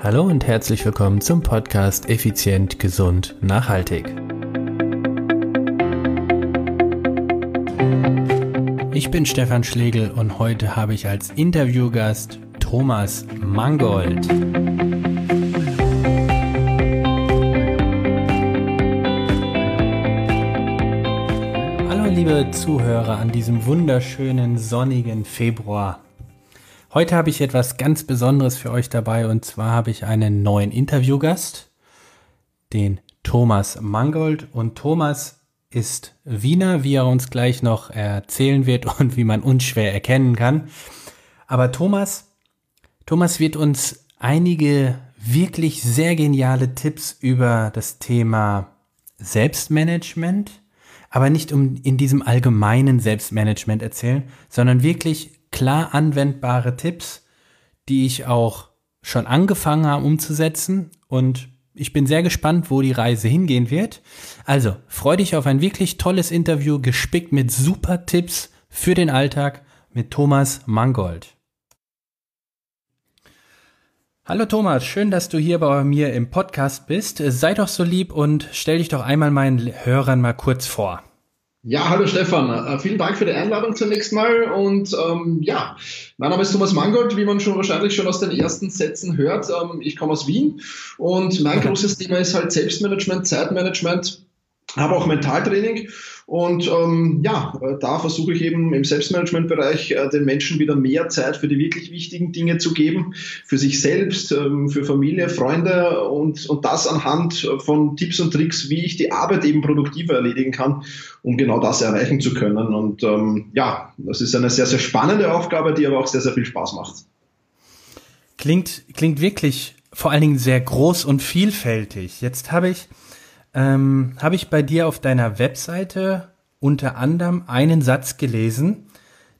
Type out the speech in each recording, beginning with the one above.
Hallo und herzlich willkommen zum Podcast Effizient, Gesund, Nachhaltig. Ich bin Stefan Schlegel und heute habe ich als Interviewgast Thomas Mangold. Hallo liebe Zuhörer an diesem wunderschönen sonnigen Februar. Heute habe ich etwas ganz Besonderes für euch dabei und zwar habe ich einen neuen Interviewgast, den Thomas Mangold. Und Thomas ist Wiener, wie er uns gleich noch erzählen wird und wie man unschwer erkennen kann. Aber Thomas, Thomas wird uns einige wirklich sehr geniale Tipps über das Thema Selbstmanagement, aber nicht um in diesem allgemeinen Selbstmanagement erzählen, sondern wirklich klar anwendbare Tipps, die ich auch schon angefangen habe umzusetzen und ich bin sehr gespannt, wo die Reise hingehen wird. Also, freu dich auf ein wirklich tolles Interview, gespickt mit super Tipps für den Alltag mit Thomas Mangold. Hallo Thomas, schön, dass du hier bei mir im Podcast bist. Sei doch so lieb und stell dich doch einmal meinen Hörern mal kurz vor. Ja, hallo Stefan. Äh, vielen Dank für die Einladung zunächst mal. Und ähm, ja, mein Name ist Thomas Mangold, wie man schon wahrscheinlich schon aus den ersten Sätzen hört. Ähm, ich komme aus Wien und mein großes Thema ist halt Selbstmanagement, Zeitmanagement habe auch Mentaltraining und ähm, ja, äh, da versuche ich eben im Selbstmanagementbereich äh, den Menschen wieder mehr Zeit für die wirklich wichtigen Dinge zu geben, für sich selbst, ähm, für Familie, Freunde und, und das anhand von Tipps und Tricks, wie ich die Arbeit eben produktiver erledigen kann, um genau das erreichen zu können. Und ähm, ja, das ist eine sehr, sehr spannende Aufgabe, die aber auch sehr, sehr viel Spaß macht. Klingt, klingt wirklich vor allen Dingen sehr groß und vielfältig. Jetzt habe ich ähm, habe ich bei dir auf deiner Webseite unter anderem einen Satz gelesen.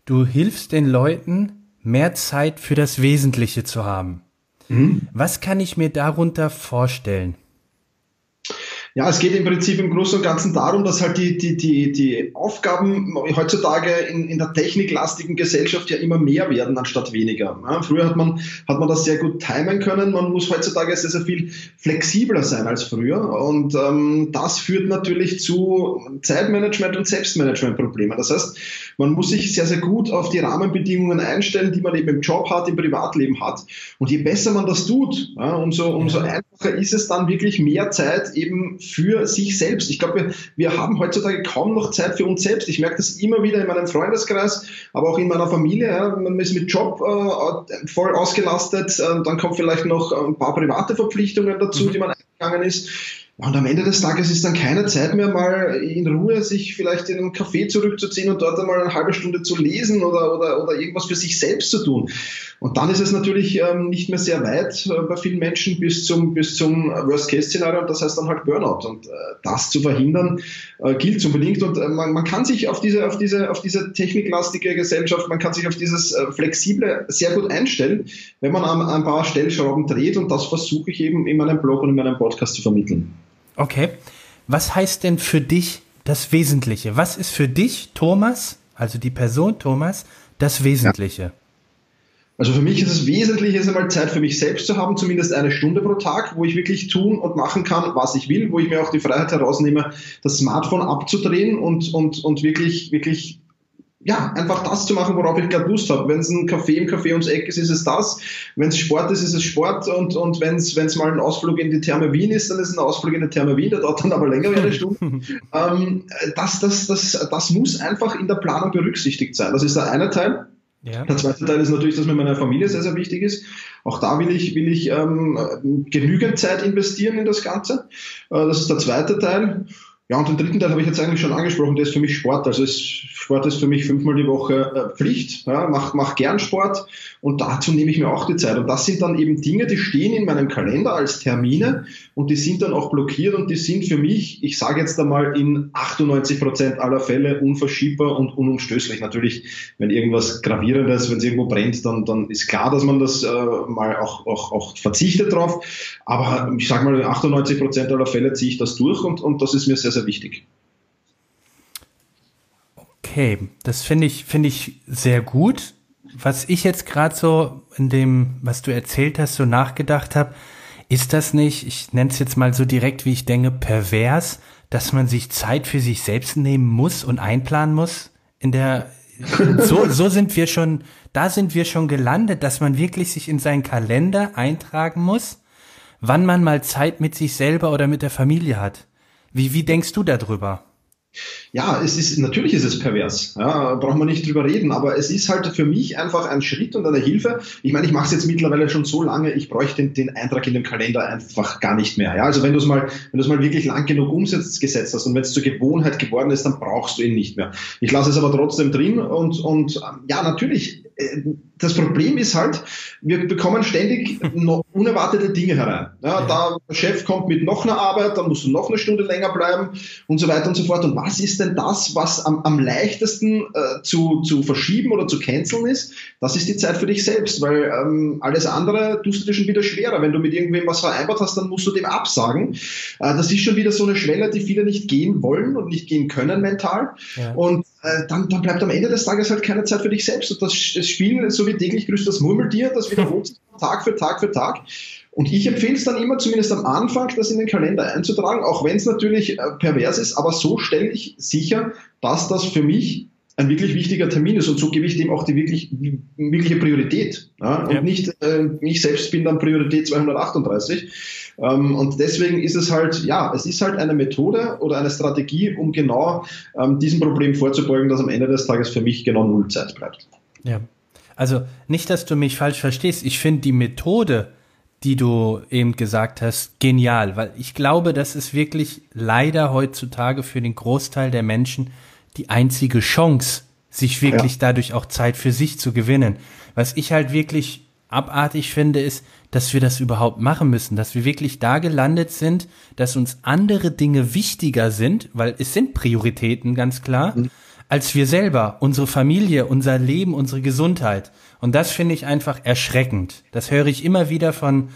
Du hilfst den Leuten, mehr Zeit für das Wesentliche zu haben. Mhm. Was kann ich mir darunter vorstellen? Ja, es geht im Prinzip im Großen und Ganzen darum, dass halt die, die, die, die Aufgaben heutzutage in, in der techniklastigen Gesellschaft ja immer mehr werden anstatt weniger. Ja, früher hat man, hat man das sehr gut timen können. Man muss heutzutage sehr, sehr viel flexibler sein als früher. Und ähm, das führt natürlich zu Zeitmanagement und Selbstmanagement-Problemen. Das heißt, man muss sich sehr, sehr gut auf die Rahmenbedingungen einstellen, die man eben im Job hat, im Privatleben hat. Und je besser man das tut, ja, umso, umso einfacher ist es dann wirklich mehr Zeit eben für sich selbst. Ich glaube, wir, wir haben heutzutage kaum noch Zeit für uns selbst. Ich merke das immer wieder in meinem Freundeskreis, aber auch in meiner Familie. Ja. Man ist mit Job äh, voll ausgelastet, äh, dann kommt vielleicht noch ein paar private Verpflichtungen dazu, mhm. die man eingegangen ist. Und am Ende des Tages ist dann keine Zeit mehr, mal in Ruhe sich vielleicht in einen Café zurückzuziehen und dort einmal eine halbe Stunde zu lesen oder, oder, oder irgendwas für sich selbst zu tun. Und dann ist es natürlich ähm, nicht mehr sehr weit äh, bei vielen Menschen bis zum, bis zum Worst-Case-Szenario und das heißt dann halt Burnout. Und äh, das zu verhindern äh, gilt unbedingt. Und äh, man, man kann sich auf diese, auf, diese, auf diese techniklastige Gesellschaft, man kann sich auf dieses äh, Flexible sehr gut einstellen, wenn man an ein paar Stellschrauben dreht und das versuche ich eben in meinem Blog und in meinem Podcast zu vermitteln. Okay. Was heißt denn für dich das Wesentliche? Was ist für dich, Thomas, also die Person Thomas, das Wesentliche? Ja. Also für mich ist es wesentlich, ist einmal Zeit für mich selbst zu haben, zumindest eine Stunde pro Tag, wo ich wirklich tun und machen kann, was ich will, wo ich mir auch die Freiheit herausnehme, das Smartphone abzudrehen und, und, und wirklich, wirklich ja, einfach das zu machen, worauf ich gerade Lust habe. Wenn es ein Café im Café ums Eck ist, ist es das. Wenn es Sport ist, ist es Sport. Und, und wenn es mal ein Ausflug in die Therme Wien ist, dann ist es ein Ausflug in die Therme Wien. Der dauert dann aber länger wie eine Stunde. ähm, das, das, das, das muss einfach in der Planung berücksichtigt sein. Das ist der eine Teil. Ja. Der zweite Teil ist natürlich, dass mir meine Familie sehr, sehr wichtig ist. Auch da will ich, will ich ähm, genügend Zeit investieren in das Ganze. Äh, das ist der zweite Teil. Ja, und den dritten Teil habe ich jetzt eigentlich schon angesprochen, der ist für mich Sport. Also es, Sport ist für mich fünfmal die Woche äh, Pflicht. Ja, mach, mach gern Sport und dazu nehme ich mir auch die Zeit. Und das sind dann eben Dinge, die stehen in meinem Kalender als Termine und die sind dann auch blockiert und die sind für mich, ich sage jetzt einmal, in 98 Prozent aller Fälle unverschiebbar und unumstößlich. Natürlich, wenn irgendwas Gravierendes, wenn es irgendwo brennt, dann, dann ist klar, dass man das äh, mal auch, auch, auch verzichtet drauf. Aber ich sage mal, in 98 Prozent aller Fälle ziehe ich das durch und, und das ist mir sehr, sehr wichtig. Okay, das finde ich, finde ich sehr gut. was ich jetzt gerade so in dem, was du erzählt hast, so nachgedacht habe, ist das nicht, ich nenne es jetzt mal so direkt, wie ich denke, pervers, dass man sich Zeit für sich selbst nehmen muss und einplanen muss? In der, so, so sind wir schon, da sind wir schon gelandet, dass man wirklich sich in seinen Kalender eintragen muss, wann man mal Zeit mit sich selber oder mit der Familie hat. Wie, wie denkst du darüber? Ja, es ist, natürlich ist es pervers. Ja, brauchen wir nicht drüber reden, aber es ist halt für mich einfach ein Schritt und eine Hilfe. Ich meine, ich mache es jetzt mittlerweile schon so lange, ich bräuchte den, den, Eintrag in dem Kalender einfach gar nicht mehr. Ja, also wenn du es mal, wenn du es mal wirklich lang genug umsetzt, gesetzt hast und wenn es zur Gewohnheit geworden ist, dann brauchst du ihn nicht mehr. Ich lasse es aber trotzdem drin und, und ja, natürlich, das Problem ist halt, wir bekommen ständig unerwartete Dinge herein. Ja, da der Chef kommt mit noch einer Arbeit, dann musst du noch eine Stunde länger bleiben und so weiter und so fort. Und was ist denn das, was am, am leichtesten äh, zu, zu verschieben oder zu canceln ist? Das ist die Zeit für dich selbst, weil ähm, alles andere tust du dir schon wieder schwerer. Wenn du mit irgendwem was vereinbart hast, dann musst du dem absagen. Äh, das ist schon wieder so eine Schwelle, die viele nicht gehen wollen und nicht gehen können mental. Ja. Und äh, dann, dann bleibt am Ende des Tages halt keine Zeit für dich selbst. Und das, das Spiel, so wie täglich grüßt das Murmeltier, das wiederholt sich Tag für Tag für Tag. Und ich empfehle es dann immer, zumindest am Anfang, das in den Kalender einzutragen, auch wenn es natürlich äh, pervers ist, aber so stelle ich sicher, dass das für mich ein wirklich wichtiger Termin ist und so gebe ich dem auch die wirklich, wirkliche Priorität. Ja? Und ja. nicht, äh, ich selbst bin dann Priorität 238. Ähm, und deswegen ist es halt, ja, es ist halt eine Methode oder eine Strategie, um genau ähm, diesem Problem vorzubeugen, dass am Ende des Tages für mich genau null Zeit bleibt. Ja. Also nicht, dass du mich falsch verstehst. Ich finde die Methode, die du eben gesagt hast, genial, weil ich glaube, das ist wirklich leider heutzutage für den Großteil der Menschen die einzige Chance, sich wirklich ja. dadurch auch Zeit für sich zu gewinnen. Was ich halt wirklich abartig finde, ist, dass wir das überhaupt machen müssen, dass wir wirklich da gelandet sind, dass uns andere Dinge wichtiger sind, weil es sind Prioritäten, ganz klar, mhm. als wir selber, unsere Familie, unser Leben, unsere Gesundheit. Und das finde ich einfach erschreckend. Das höre ich immer wieder von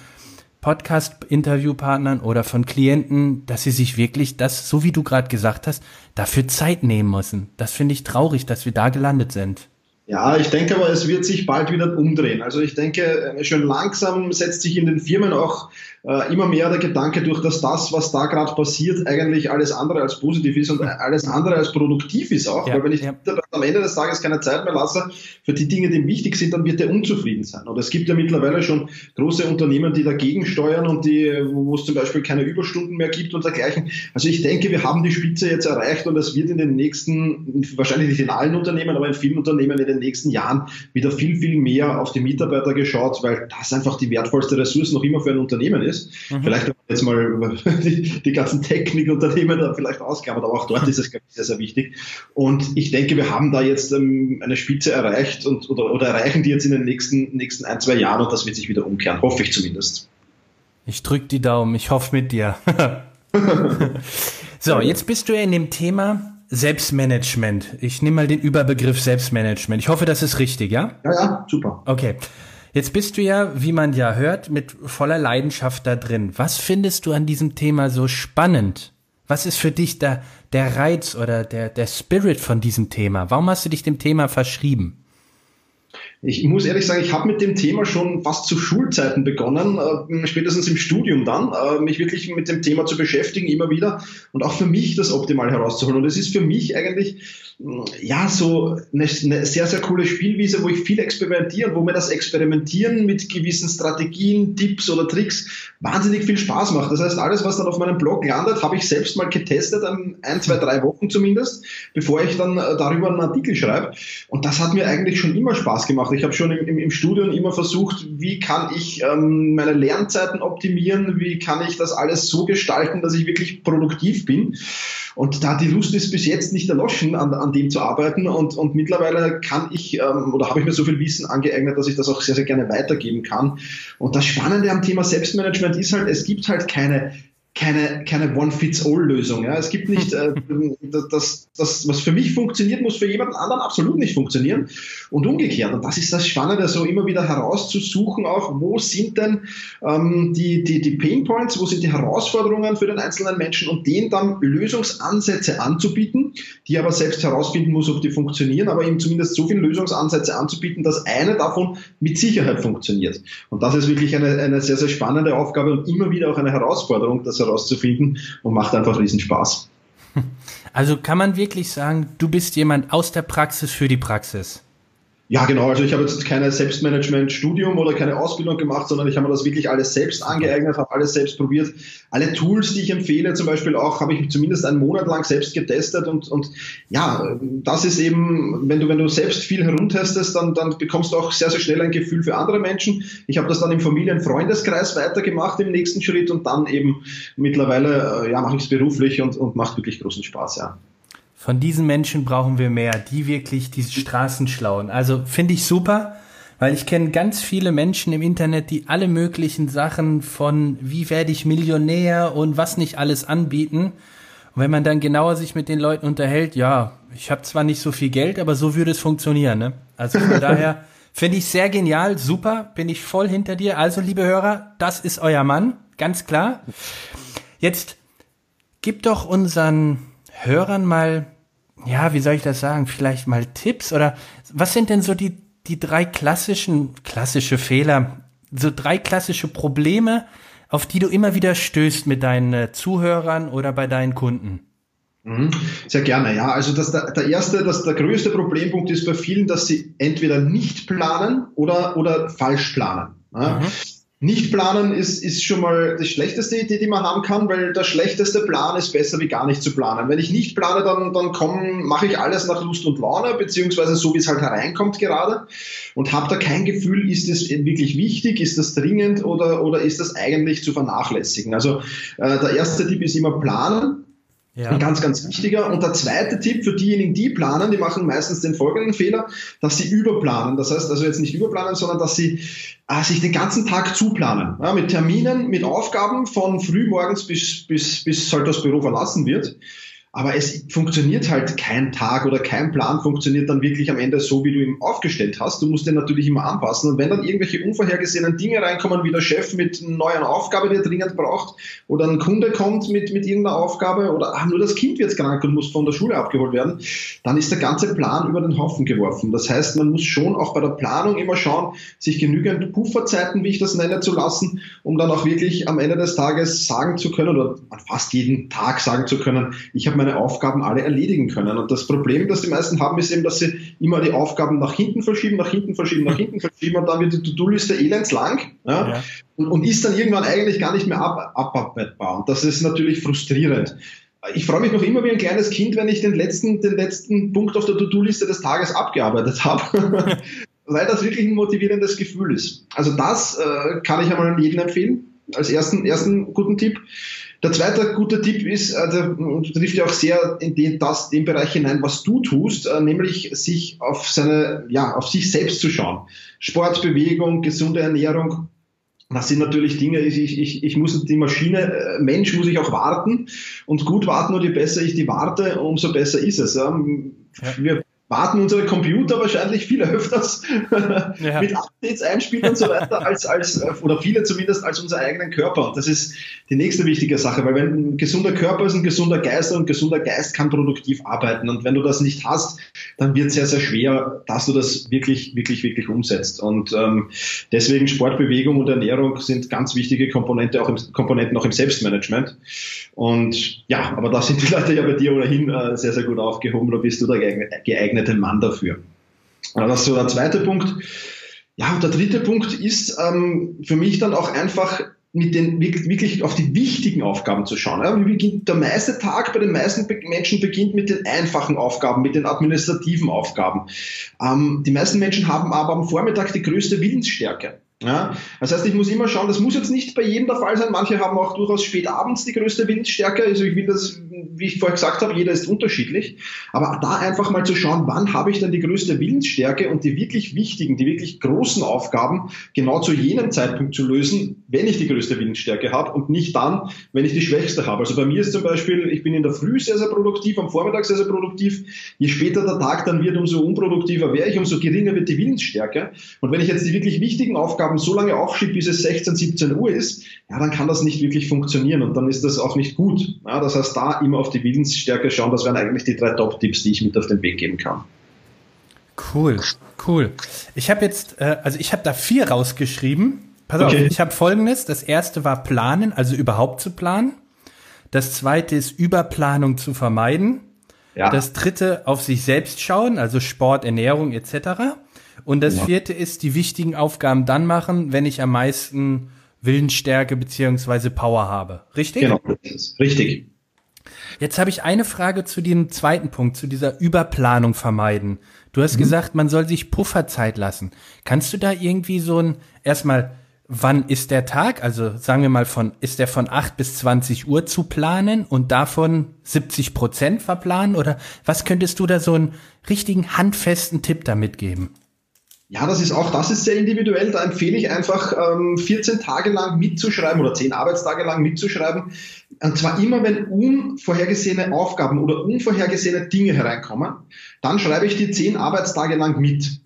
Podcast-Interviewpartnern oder von Klienten, dass sie sich wirklich das, so wie du gerade gesagt hast, dafür Zeit nehmen müssen. Das finde ich traurig, dass wir da gelandet sind. Ja, ich denke aber, es wird sich bald wieder umdrehen. Also ich denke, schon langsam setzt sich in den Firmen auch äh, immer mehr der Gedanke durch, dass das, was da gerade passiert, eigentlich alles andere als positiv ist und alles andere als produktiv ist auch. Ja, Weil wenn ich ja. am Ende des Tages keine Zeit mehr lasse für die Dinge, die wichtig sind, dann wird er unzufrieden sein. Und es gibt ja mittlerweile schon große Unternehmen, die dagegen steuern und die, wo es zum Beispiel keine Überstunden mehr gibt und dergleichen. Also ich denke, wir haben die Spitze jetzt erreicht und es wird in den nächsten, wahrscheinlich nicht in allen Unternehmen, aber in vielen Unternehmen in den nächsten Jahren wieder viel, viel mehr auf die Mitarbeiter geschaut, weil das einfach die wertvollste Ressource noch immer für ein Unternehmen ist. Mhm. Vielleicht jetzt mal die, die ganzen Technikunternehmen da vielleicht ausklammert, aber auch dort ist es, glaube ich, sehr, sehr wichtig. Und ich denke, wir haben da jetzt ähm, eine Spitze erreicht und, oder, oder erreichen die jetzt in den nächsten, nächsten ein, zwei Jahren und das wird sich wieder umkehren, hoffe ich zumindest. Ich drücke die Daumen, ich hoffe mit dir. so, jetzt bist du ja in dem Thema Selbstmanagement. Ich nehme mal den Überbegriff Selbstmanagement. Ich hoffe, das ist richtig, ja? Ja, ja, super. Okay. Jetzt bist du ja, wie man ja hört, mit voller Leidenschaft da drin. Was findest du an diesem Thema so spannend? Was ist für dich der, der Reiz oder der, der Spirit von diesem Thema? Warum hast du dich dem Thema verschrieben? Ich muss ehrlich sagen, ich habe mit dem Thema schon fast zu Schulzeiten begonnen, äh, spätestens im Studium dann, äh, mich wirklich mit dem Thema zu beschäftigen, immer wieder und auch für mich das optimal herauszuholen. Und es ist für mich eigentlich mm, ja so eine, sehr, sehr coole Spielwiese, wo ich viel experimentiere und wo mir das Experimentieren mit gewissen Strategien, Tipps oder Tricks wahnsinnig viel Spaß macht. Das heißt, alles, was dann auf meinem Blog landet, habe ich selbst mal getestet, ein, zwei, drei Wochen zumindest, bevor ich dann äh, darüber einen Artikel schreibe. Und das hat mir eigentlich schon immer Spaß gemacht. Ich habe schon im, im, Studium immer versucht, wie kann ich ähm, meine Lernzeiten optimieren, wie kann ich das alles so gestalten, dass ich wirklich produktiv bin. Und da die Lust ist bis jetzt nicht erloschen, an, an dem zu arbeiten. Und, und mittlerweile kann ich ähm, oder habe ich mir so viel Wissen angeeignet, dass ich das auch sehr, sehr gerne weitergeben kann. Und das Spannende am Thema Selbstmanagement ist halt, es gibt halt keine keine, keine One-Fits-All-Lösung. Ja. Es gibt nicht äh, das, das, was für mich funktioniert, muss für jemanden anderen absolut nicht funktionieren und umgekehrt. Und das ist das Spannende, so immer wieder herauszusuchen, auch wo sind denn ähm, die, die, die Pain Points, wo sind die Herausforderungen für den einzelnen Menschen und denen dann Lösungsansätze anzubieten, die aber selbst herausfinden muss, ob die funktionieren, aber ihm zumindest so viele Lösungsansätze anzubieten, dass eine davon mit Sicherheit funktioniert. Und das ist wirklich eine, eine sehr, sehr spannende Aufgabe und immer wieder auch eine Herausforderung, dass herauszufinden und macht einfach riesen Spaß. Also kann man wirklich sagen, du bist jemand aus der Praxis für die Praxis? Ja, genau. Also ich habe jetzt keine Selbstmanagement-Studium oder keine Ausbildung gemacht, sondern ich habe mir das wirklich alles selbst angeeignet, habe alles selbst probiert. Alle Tools, die ich empfehle, zum Beispiel auch, habe ich zumindest einen Monat lang selbst getestet und, und ja, das ist eben, wenn du, wenn du selbst viel herumtestest, dann, dann bekommst du auch sehr, sehr schnell ein Gefühl für andere Menschen. Ich habe das dann im Familien-Freundeskreis weitergemacht im nächsten Schritt und dann eben mittlerweile, äh, ja, mache ich es beruflich und, und macht wirklich großen Spaß, ja. Von diesen Menschen brauchen wir mehr, die wirklich die Straßen schlauen. Also finde ich super, weil ich kenne ganz viele Menschen im Internet, die alle möglichen Sachen von wie werde ich Millionär und was nicht alles anbieten. Und wenn man dann genauer sich mit den Leuten unterhält, ja, ich habe zwar nicht so viel Geld, aber so würde es funktionieren. Ne? Also von daher finde ich sehr genial, super, bin ich voll hinter dir. Also liebe Hörer, das ist euer Mann, ganz klar. Jetzt gib doch unseren Hörern mal ja, wie soll ich das sagen, vielleicht mal Tipps oder was sind denn so die, die drei klassischen, klassische Fehler, so drei klassische Probleme, auf die du immer wieder stößt mit deinen äh, Zuhörern oder bei deinen Kunden? Mhm. Sehr gerne, ja. Also das, der, der erste, das, der größte Problempunkt ist bei vielen, dass sie entweder nicht planen oder, oder falsch planen. Ja. Mhm. Nicht planen ist, ist schon mal die schlechteste Idee, die man haben kann, weil der schlechteste Plan ist besser wie gar nicht zu planen. Wenn ich nicht plane, dann, dann komm, mache ich alles nach Lust und Laune, beziehungsweise so, wie es halt hereinkommt gerade und habe da kein Gefühl, ist es wirklich wichtig, ist das dringend oder, oder ist das eigentlich zu vernachlässigen. Also äh, der erste Tipp ist immer planen. Ja. Ein ganz, ganz wichtiger. Und der zweite Tipp für diejenigen, die planen, die machen meistens den folgenden Fehler, dass sie überplanen. Das heißt also jetzt nicht überplanen, sondern dass sie äh, sich den ganzen Tag zuplanen. Ja, mit Terminen, mit Aufgaben von frühmorgens bis, bis, bis halt das Büro verlassen wird. Aber es funktioniert halt kein Tag oder kein Plan funktioniert dann wirklich am Ende so, wie du ihn aufgestellt hast. Du musst den natürlich immer anpassen. Und wenn dann irgendwelche unvorhergesehenen Dinge reinkommen, wie der Chef mit einer neuen Aufgabe, die er dringend braucht, oder ein Kunde kommt mit, mit irgendeiner Aufgabe, oder ach, nur das Kind wird krank und muss von der Schule abgeholt werden, dann ist der ganze Plan über den Haufen geworfen. Das heißt, man muss schon auch bei der Planung immer schauen, sich genügend Pufferzeiten, wie ich das nenne, zu lassen, um dann auch wirklich am Ende des Tages sagen zu können, oder fast jeden Tag sagen zu können, ich habe meine Aufgaben alle erledigen können. Und das Problem, das die meisten haben, ist eben, dass sie immer die Aufgaben nach hinten verschieben, nach hinten verschieben, nach hinten verschieben und dann wird die To-Do-Liste elendslang ja, ja. Und, und, ist dann irgendwann eigentlich gar nicht mehr ab, abarbeitbar. Und das ist natürlich frustrierend. Ich freue mich noch immer wie ein kleines Kind, wenn ich den letzten, den letzten Punkt auf der To-Do-Liste des Tages abgearbeitet habe. weil das wirklich ein motivierendes Gefühl ist. Also das äh, kann ich einmal an jeden empfehlen, als ersten, ersten guten Tipp. Der zweite gute Tipp ist, äh, der trifft ja auch sehr in den, das, den Bereich hinein, was du tust, äh, nämlich sich auf seine, ja, auf sich selbst zu schauen. Sport, Bewegung, gesunde Ernährung, das sind natürlich Dinge, ich, ich, ich muss die Maschine, äh, Mensch muss ich auch warten und gut warten und je besser ich die warte, umso besser ist es. Ja. Wir warten unsere Computer wahrscheinlich viel öfters ja. mit Updates einspielen und so weiter, als, als, oder viele zumindest als unseren eigenen Körper. Und das ist die nächste wichtige Sache, weil wenn ein gesunder Körper ist ein gesunder Geist und ein gesunder Geist kann produktiv arbeiten. Und wenn du das nicht hast, dann wird es sehr, sehr schwer, dass du das wirklich, wirklich, wirklich umsetzt. Und ähm, deswegen Sportbewegung und Ernährung sind ganz wichtige Komponente auch im, Komponenten auch im Selbstmanagement. Und ja, aber da sind die Leute ja bei dir ohnehin äh, sehr, sehr gut aufgehoben. Da bist du der geeignete Mann dafür. Das ist so der zweite Punkt. Ja, und der dritte Punkt ist ähm, für mich dann auch einfach mit den wirklich auf die wichtigen Aufgaben zu schauen. Ja, beginnt der meiste Tag bei den meisten Menschen beginnt mit den einfachen Aufgaben, mit den administrativen Aufgaben. Ähm, die meisten Menschen haben aber am Vormittag die größte Willensstärke. Ja, das heißt, ich muss immer schauen, das muss jetzt nicht bei jedem der Fall sein. Manche haben auch durchaus spät abends die größte Willensstärke. Also ich will das wie ich vorher gesagt habe, jeder ist unterschiedlich. Aber da einfach mal zu schauen, wann habe ich denn die größte Willensstärke und die wirklich wichtigen, die wirklich großen Aufgaben genau zu jenem Zeitpunkt zu lösen, wenn ich die größte Willensstärke habe und nicht dann, wenn ich die schwächste habe. Also bei mir ist zum Beispiel, ich bin in der Früh sehr, sehr produktiv, am Vormittag sehr, sehr produktiv. Je später der Tag dann wird, umso unproduktiver wäre ich, umso geringer wird die Willensstärke. Und wenn ich jetzt die wirklich wichtigen Aufgaben so lange aufschiebe, bis es 16, 17 Uhr ist, ja, dann kann das nicht wirklich funktionieren und dann ist das auch nicht gut. Ja, das heißt, da immer auf die Willensstärke schauen, das wären eigentlich die drei Top-Tipps, die ich mit auf den Weg geben kann. Cool, cool. Ich habe jetzt, äh, also ich habe da vier rausgeschrieben. Pass okay. auf, ich habe folgendes. Das erste war planen, also überhaupt zu planen. Das zweite ist Überplanung zu vermeiden. Ja. Das dritte auf sich selbst schauen, also Sport, Ernährung etc. Und das ja. vierte ist die wichtigen Aufgaben dann machen, wenn ich am meisten Willensstärke beziehungsweise Power habe. Richtig? Genau, richtig. Jetzt habe ich eine Frage zu dem zweiten Punkt, zu dieser Überplanung vermeiden. Du hast mhm. gesagt, man soll sich Pufferzeit lassen. Kannst du da irgendwie so ein, erstmal, wann ist der Tag? Also sagen wir mal von, ist der von 8 bis 20 Uhr zu planen und davon 70 Prozent verplanen? Oder was könntest du da so einen richtigen handfesten Tipp damit geben? Ja, das ist auch, das ist sehr individuell. Da empfehle ich einfach, ähm, 14 Tage lang mitzuschreiben oder 10 Arbeitstage lang mitzuschreiben. Und zwar immer, wenn unvorhergesehene Aufgaben oder unvorhergesehene Dinge hereinkommen, dann schreibe ich die 10 Arbeitstage lang mit.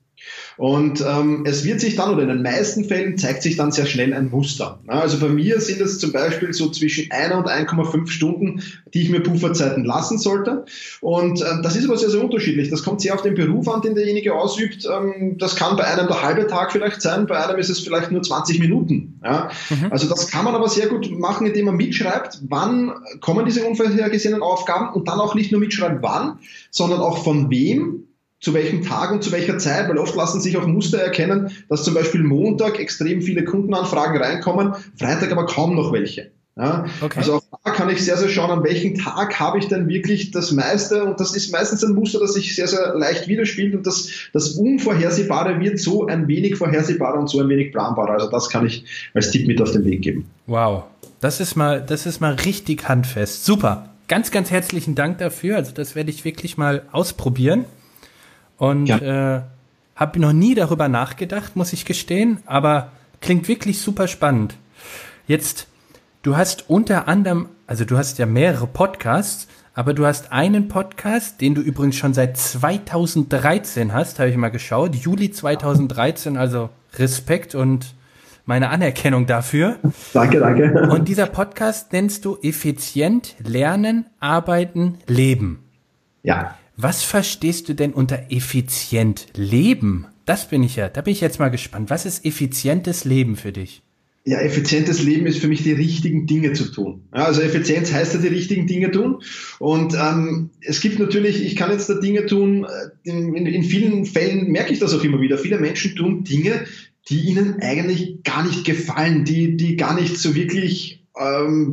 Und ähm, es wird sich dann, oder in den meisten Fällen zeigt sich dann sehr schnell ein Muster. Also bei mir sind es zum Beispiel so zwischen einer und 1,5 Stunden, die ich mir Pufferzeiten lassen sollte. Und ähm, das ist aber sehr, sehr unterschiedlich. Das kommt sehr auf den Beruf an, den derjenige ausübt. Ähm, das kann bei einem der halbe Tag vielleicht sein, bei einem ist es vielleicht nur 20 Minuten. Ja? Mhm. Also das kann man aber sehr gut machen, indem man mitschreibt, wann kommen diese unvorhergesehenen Aufgaben und dann auch nicht nur mitschreiben, wann, sondern auch von wem zu welchem Tag und zu welcher Zeit, weil oft lassen sich auch Muster erkennen, dass zum Beispiel Montag extrem viele Kundenanfragen reinkommen, Freitag aber kaum noch welche. Ja, okay. Also auch da kann ich sehr, sehr schauen, an welchem Tag habe ich denn wirklich das meiste und das ist meistens ein Muster, das sich sehr, sehr leicht widerspielt und das, das Unvorhersehbare wird so ein wenig vorhersehbarer und so ein wenig planbarer. Also das kann ich als Tipp mit auf den Weg geben. Wow, das ist mal, das ist mal richtig handfest. Super. Ganz, ganz herzlichen Dank dafür. Also das werde ich wirklich mal ausprobieren. Und ja. äh, habe noch nie darüber nachgedacht, muss ich gestehen, aber klingt wirklich super spannend. Jetzt, du hast unter anderem, also du hast ja mehrere Podcasts, aber du hast einen Podcast, den du übrigens schon seit 2013 hast, habe ich mal geschaut, Juli 2013, also Respekt und meine Anerkennung dafür. Danke, danke. Und dieser Podcast nennst du effizient lernen, arbeiten, leben. Ja. Was verstehst du denn unter effizient Leben? Das bin ich ja, da bin ich jetzt mal gespannt. Was ist effizientes Leben für dich? Ja, effizientes Leben ist für mich die richtigen Dinge zu tun. Ja, also Effizienz heißt ja die richtigen Dinge tun. Und ähm, es gibt natürlich, ich kann jetzt da Dinge tun, äh, in, in, vielen Fällen merke ich das auch immer wieder. Viele Menschen tun Dinge, die ihnen eigentlich gar nicht gefallen, die, die gar nicht so wirklich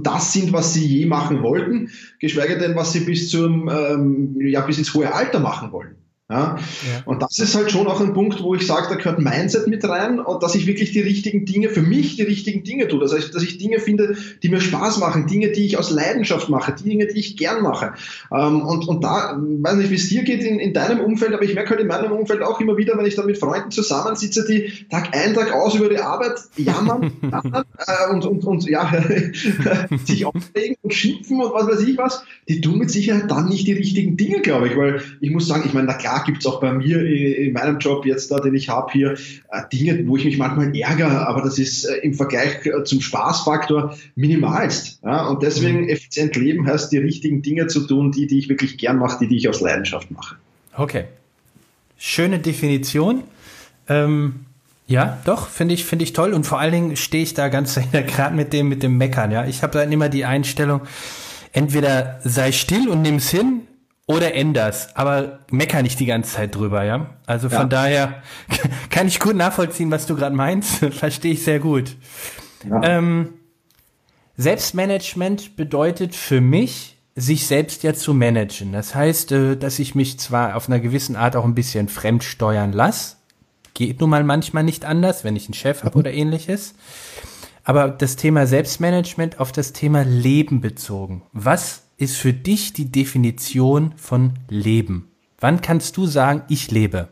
das sind, was sie je machen wollten, geschweige denn, was sie bis zum, ähm, ja, bis ins hohe Alter machen wollen. Ja? ja? Und das ist halt schon auch ein Punkt, wo ich sage, da gehört Mindset mit rein und dass ich wirklich die richtigen Dinge, für mich die richtigen Dinge tue. Das heißt, dass ich Dinge finde, die mir Spaß machen, Dinge, die ich aus Leidenschaft mache, Dinge, die ich gern mache. Ähm, und, und da, weiß nicht, wie es dir geht in, in deinem Umfeld, aber ich merke halt in meinem Umfeld auch immer wieder, wenn ich dann mit Freunden zusammensitze, die Tag ein, Tag aus über die Arbeit jammern, jammern äh, und, und, und ja, sich aufregen und schimpfen und was weiß ich was, die tun mit Sicherheit dann nicht die richtigen Dinge, glaube ich, weil ich muss sagen, ich meine, na klar, gibt es auch bei mir in meinem Job jetzt da, den ich habe hier, äh, Dinge, wo ich mich manchmal ärgere, aber das ist äh, im Vergleich äh, zum Spaßfaktor minimalst. Ja? Und deswegen mhm. effizient leben heißt, die richtigen Dinge zu tun, die, die ich wirklich gern mache, die, die ich aus Leidenschaft mache. Okay. Schöne Definition. Ähm, ja, doch, finde ich, finde ich toll. Und vor allen Dingen stehe ich da ganz gerade mit dem, mit dem Meckern, ja. Ich habe dann immer die Einstellung, entweder sei still und nimm's hin oder änders, aber mecker nicht die ganze Zeit drüber, ja. Also von ja. daher kann ich gut nachvollziehen, was du gerade meinst. Verstehe ich sehr gut. Ja. Ähm, Selbstmanagement bedeutet für mich, sich selbst ja zu managen. Das heißt, äh, dass ich mich zwar auf einer gewissen Art auch ein bisschen fremd steuern lasse. Geht nun mal manchmal nicht anders, wenn ich einen Chef habe mhm. oder ähnliches. Aber das Thema Selbstmanagement auf das Thema Leben bezogen. Was ist für dich die Definition von Leben? Wann kannst du sagen, ich lebe?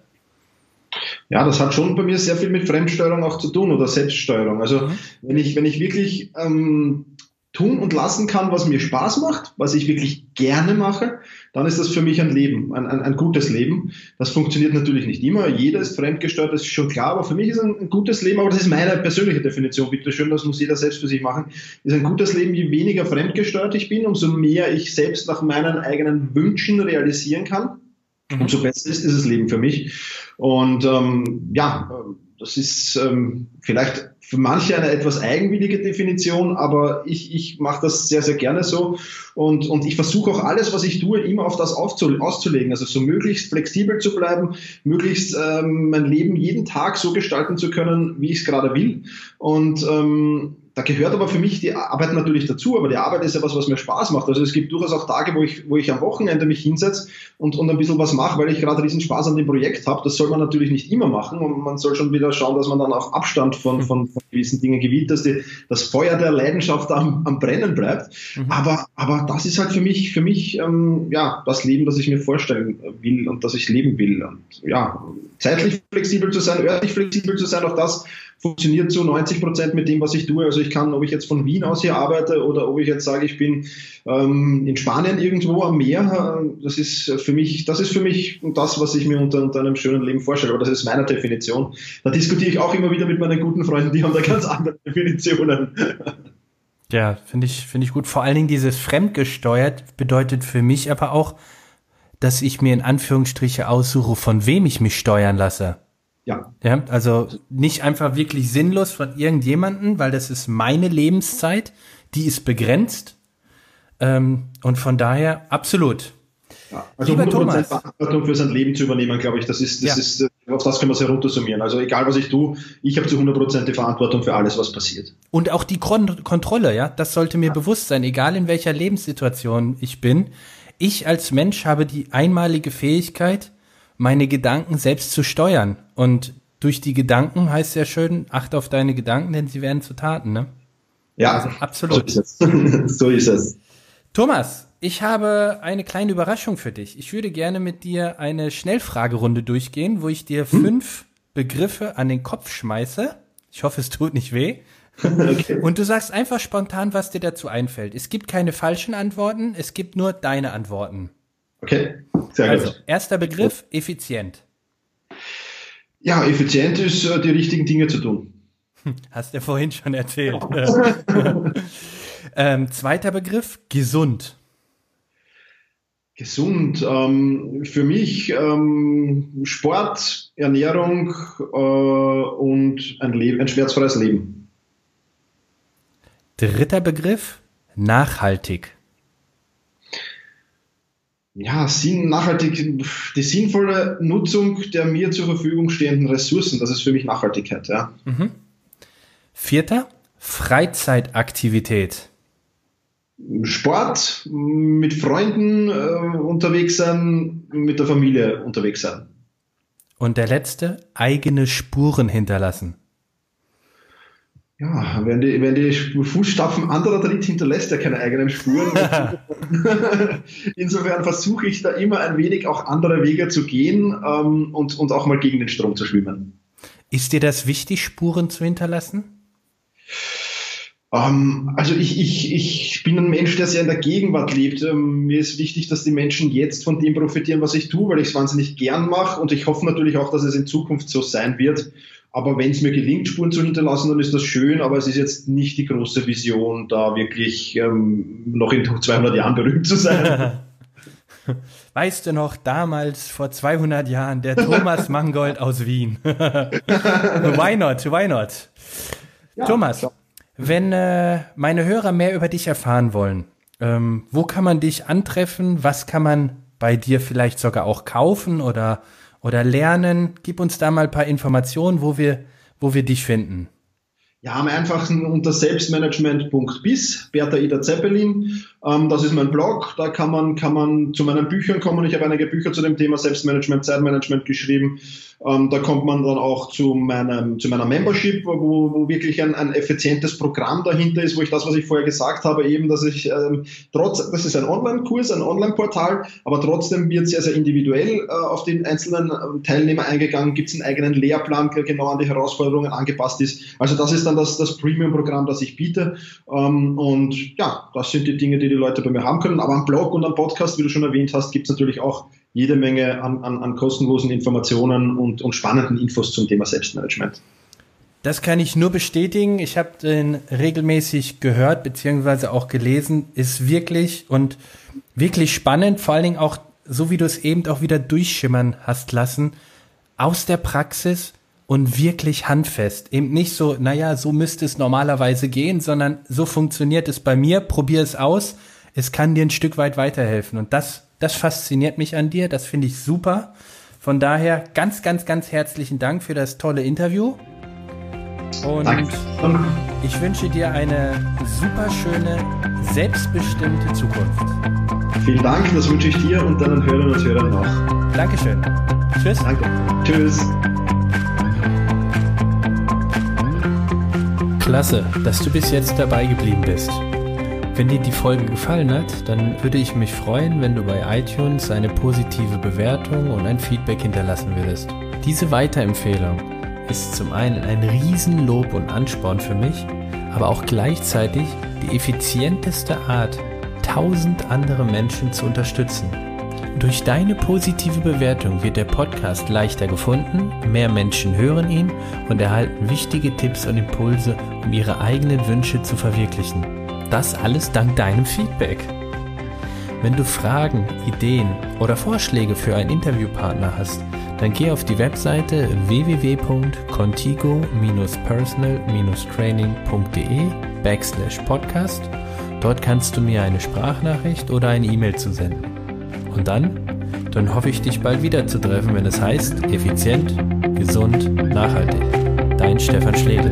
Ja, das hat schon bei mir sehr viel mit Fremdsteuerung auch zu tun oder Selbststeuerung. Also mhm. wenn ich, wenn ich wirklich ähm, tun und lassen kann, was mir Spaß macht, was ich wirklich gerne mache, dann ist das für mich ein Leben, ein, ein, ein gutes Leben. Das funktioniert natürlich nicht immer. Jeder ist fremdgesteuert, das ist schon klar, aber für mich ist ein, ein gutes Leben, aber das ist meine persönliche Definition, bitte schön, das muss jeder selbst für sich machen, ist ein gutes Leben, je weniger fremdgesteuert ich bin, umso mehr ich selbst nach meinen eigenen Wünschen realisieren kann, mhm. umso besser ist dieses Leben für mich. Und ähm, ja, das ist ähm, vielleicht für manche eine etwas eigenwillige Definition, aber ich, ich mache das sehr, sehr gerne so. Und, und ich versuche auch alles, was ich tue, immer auf das auszulegen. Also so möglichst flexibel zu bleiben, möglichst ähm, mein Leben jeden Tag so gestalten zu können, wie ich es gerade will. Und ähm, da gehört aber für mich die Arbeit natürlich dazu, aber die Arbeit ist ja was, was mir Spaß macht. Also es gibt durchaus auch Tage, wo ich, wo ich am Wochenende mich hinsetze und, und ein bisschen was mache, weil ich gerade riesen Spaß an dem Projekt habe. Das soll man natürlich nicht immer machen und man soll schon wieder schauen, dass man dann auch Abstand von, von, von gewissen Dingen gewinnt, dass die, das Feuer der Leidenschaft am, am Brennen bleibt. Mhm. Aber, aber das ist halt für mich, für mich ähm, ja, das Leben, das ich mir vorstellen will und das ich leben will. Und ja, zeitlich flexibel zu sein, örtlich flexibel zu sein, auch das funktioniert zu 90 Prozent mit dem, was ich tue. Also ich kann, ob ich jetzt von Wien aus hier arbeite oder ob ich jetzt sage, ich bin ähm, in Spanien irgendwo am Meer, äh, das ist für mich, das ist für mich das, was ich mir unter, unter einem schönen Leben vorstelle. Aber das ist meine Definition. Da diskutiere ich auch immer wieder mit meinen guten Freunden, die haben da ganz andere Definitionen. Ja, finde ich, finde ich gut. Vor allen Dingen dieses fremdgesteuert bedeutet für mich aber auch, dass ich mir in Anführungsstriche aussuche, von wem ich mich steuern lasse. Ja. ja. Also nicht einfach wirklich sinnlos von irgendjemanden, weil das ist meine Lebenszeit, die ist begrenzt. Ähm, und von daher absolut. Ja, also Lieber 100% Thomas. Verantwortung für sein Leben zu übernehmen, glaube ich, das ist, das ja. ist, auf das können wir es heruntersummieren. Also egal, was ich tue, ich habe zu 100% die Verantwortung für alles, was passiert. Und auch die Kon Kontrolle, ja, das sollte mir ja. bewusst sein, egal in welcher Lebenssituation ich bin. Ich als Mensch habe die einmalige Fähigkeit, meine Gedanken selbst zu steuern. Und durch die Gedanken heißt ja schön, acht auf deine Gedanken, denn sie werden zu Taten, ne? Ja, also absolut. So ist, es. so ist es. Thomas, ich habe eine kleine Überraschung für dich. Ich würde gerne mit dir eine Schnellfragerunde durchgehen, wo ich dir hm? fünf Begriffe an den Kopf schmeiße. Ich hoffe, es tut nicht weh. Okay. Und du sagst einfach spontan, was dir dazu einfällt. Es gibt keine falschen Antworten, es gibt nur deine Antworten. Okay, sehr also, gut. Erster Begriff, effizient. Ja, effizient ist, äh, die richtigen Dinge zu tun. Hast du ja vorhin schon erzählt. ähm, zweiter Begriff, gesund. Gesund. Ähm, für mich ähm, Sport, Ernährung äh, und ein, Leben, ein schmerzfreies Leben. Dritter Begriff, nachhaltig ja, Sinn, nachhaltig, die sinnvolle Nutzung der mir zur Verfügung stehenden Ressourcen, das ist für mich Nachhaltigkeit, ja. Mhm. Vierter, Freizeitaktivität. Sport, mit Freunden äh, unterwegs sein, mit der Familie unterwegs sein. Und der letzte, eigene Spuren hinterlassen ja, wenn die, wenn die Fußstapfen anderer tritt, hinterlässt er keine eigenen Spuren. Insofern versuche ich da immer ein wenig auch andere Wege zu gehen ähm, und, und auch mal gegen den Strom zu schwimmen. Ist dir das wichtig, Spuren zu hinterlassen? Ähm, also ich, ich, ich bin ein Mensch, der sehr in der Gegenwart lebt. Ähm, mir ist wichtig, dass die Menschen jetzt von dem profitieren, was ich tue, weil ich es wahnsinnig gern mache und ich hoffe natürlich auch, dass es in Zukunft so sein wird. Aber wenn es mir gelingt, Spuren zu hinterlassen, dann ist das schön, aber es ist jetzt nicht die große Vision, da wirklich ähm, noch in 200 Jahren berühmt zu sein. Weißt du noch, damals vor 200 Jahren, der Thomas Mangold aus Wien. why not, why not? Ja, Thomas, klar. wenn äh, meine Hörer mehr über dich erfahren wollen, ähm, wo kann man dich antreffen? Was kann man bei dir vielleicht sogar auch kaufen oder oder lernen? Gib uns da mal ein paar Informationen, wo wir, wo wir dich finden. Ja, am einfachsten unter selbstmanagement.bis, Bertha Ida Zeppelin. Ähm, das ist mein Blog. Da kann man, kann man zu meinen Büchern kommen. Ich habe einige Bücher zu dem Thema Selbstmanagement, Zeitmanagement geschrieben. Ähm, da kommt man dann auch zu, meinem, zu meiner Membership, wo, wo wirklich ein, ein effizientes Programm dahinter ist, wo ich das, was ich vorher gesagt habe, eben, dass ich ähm, trotz, das ist ein Online-Kurs, ein Online-Portal, aber trotzdem wird sehr, sehr individuell äh, auf den einzelnen äh, Teilnehmer eingegangen. Gibt es einen eigenen Lehrplan, der genau an die Herausforderungen angepasst ist. Also das ist dann das, das Premium-Programm, das ich biete. Ähm, und ja, das sind die Dinge, die die Leute bei mir haben können. Aber am Blog und am Podcast, wie du schon erwähnt hast, gibt es natürlich auch jede Menge an, an, an kostenlosen Informationen und, und spannenden Infos zum Thema Selbstmanagement. Das kann ich nur bestätigen. Ich habe den regelmäßig gehört beziehungsweise auch gelesen. Ist wirklich und wirklich spannend. Vor allen Dingen auch, so wie du es eben auch wieder durchschimmern hast lassen, aus der Praxis und wirklich handfest. Eben nicht so, naja, so müsste es normalerweise gehen, sondern so funktioniert es bei mir. Probier es aus. Es kann dir ein Stück weit weiterhelfen. Und das, das fasziniert mich an dir. Das finde ich super. Von daher ganz, ganz, ganz herzlichen Dank für das tolle Interview. Und Danke. ich wünsche dir eine super schöne, selbstbestimmte Zukunft. Vielen Dank, das wünsche ich dir und deinen Hörern und Hörern noch. Dankeschön. Tschüss. Danke. Tschüss. Klasse, dass du bis jetzt dabei geblieben bist. Wenn dir die Folge gefallen hat, dann würde ich mich freuen, wenn du bei iTunes eine positive Bewertung und ein Feedback hinterlassen würdest. Diese Weiterempfehlung ist zum einen ein Riesenlob und Ansporn für mich, aber auch gleichzeitig die effizienteste Art, tausend andere Menschen zu unterstützen. Durch deine positive Bewertung wird der Podcast leichter gefunden, mehr Menschen hören ihn und erhalten wichtige Tipps und Impulse, um ihre eigenen Wünsche zu verwirklichen. Das alles dank deinem Feedback. Wenn du Fragen, Ideen oder Vorschläge für einen Interviewpartner hast, dann geh auf die Webseite www.contigo-personal-training.de backslash podcast. Dort kannst du mir eine Sprachnachricht oder eine E-Mail zusenden. Und dann? Dann hoffe ich, dich bald wieder zu treffen, wenn es heißt, effizient, gesund, nachhaltig. Dein Stefan Schlegel.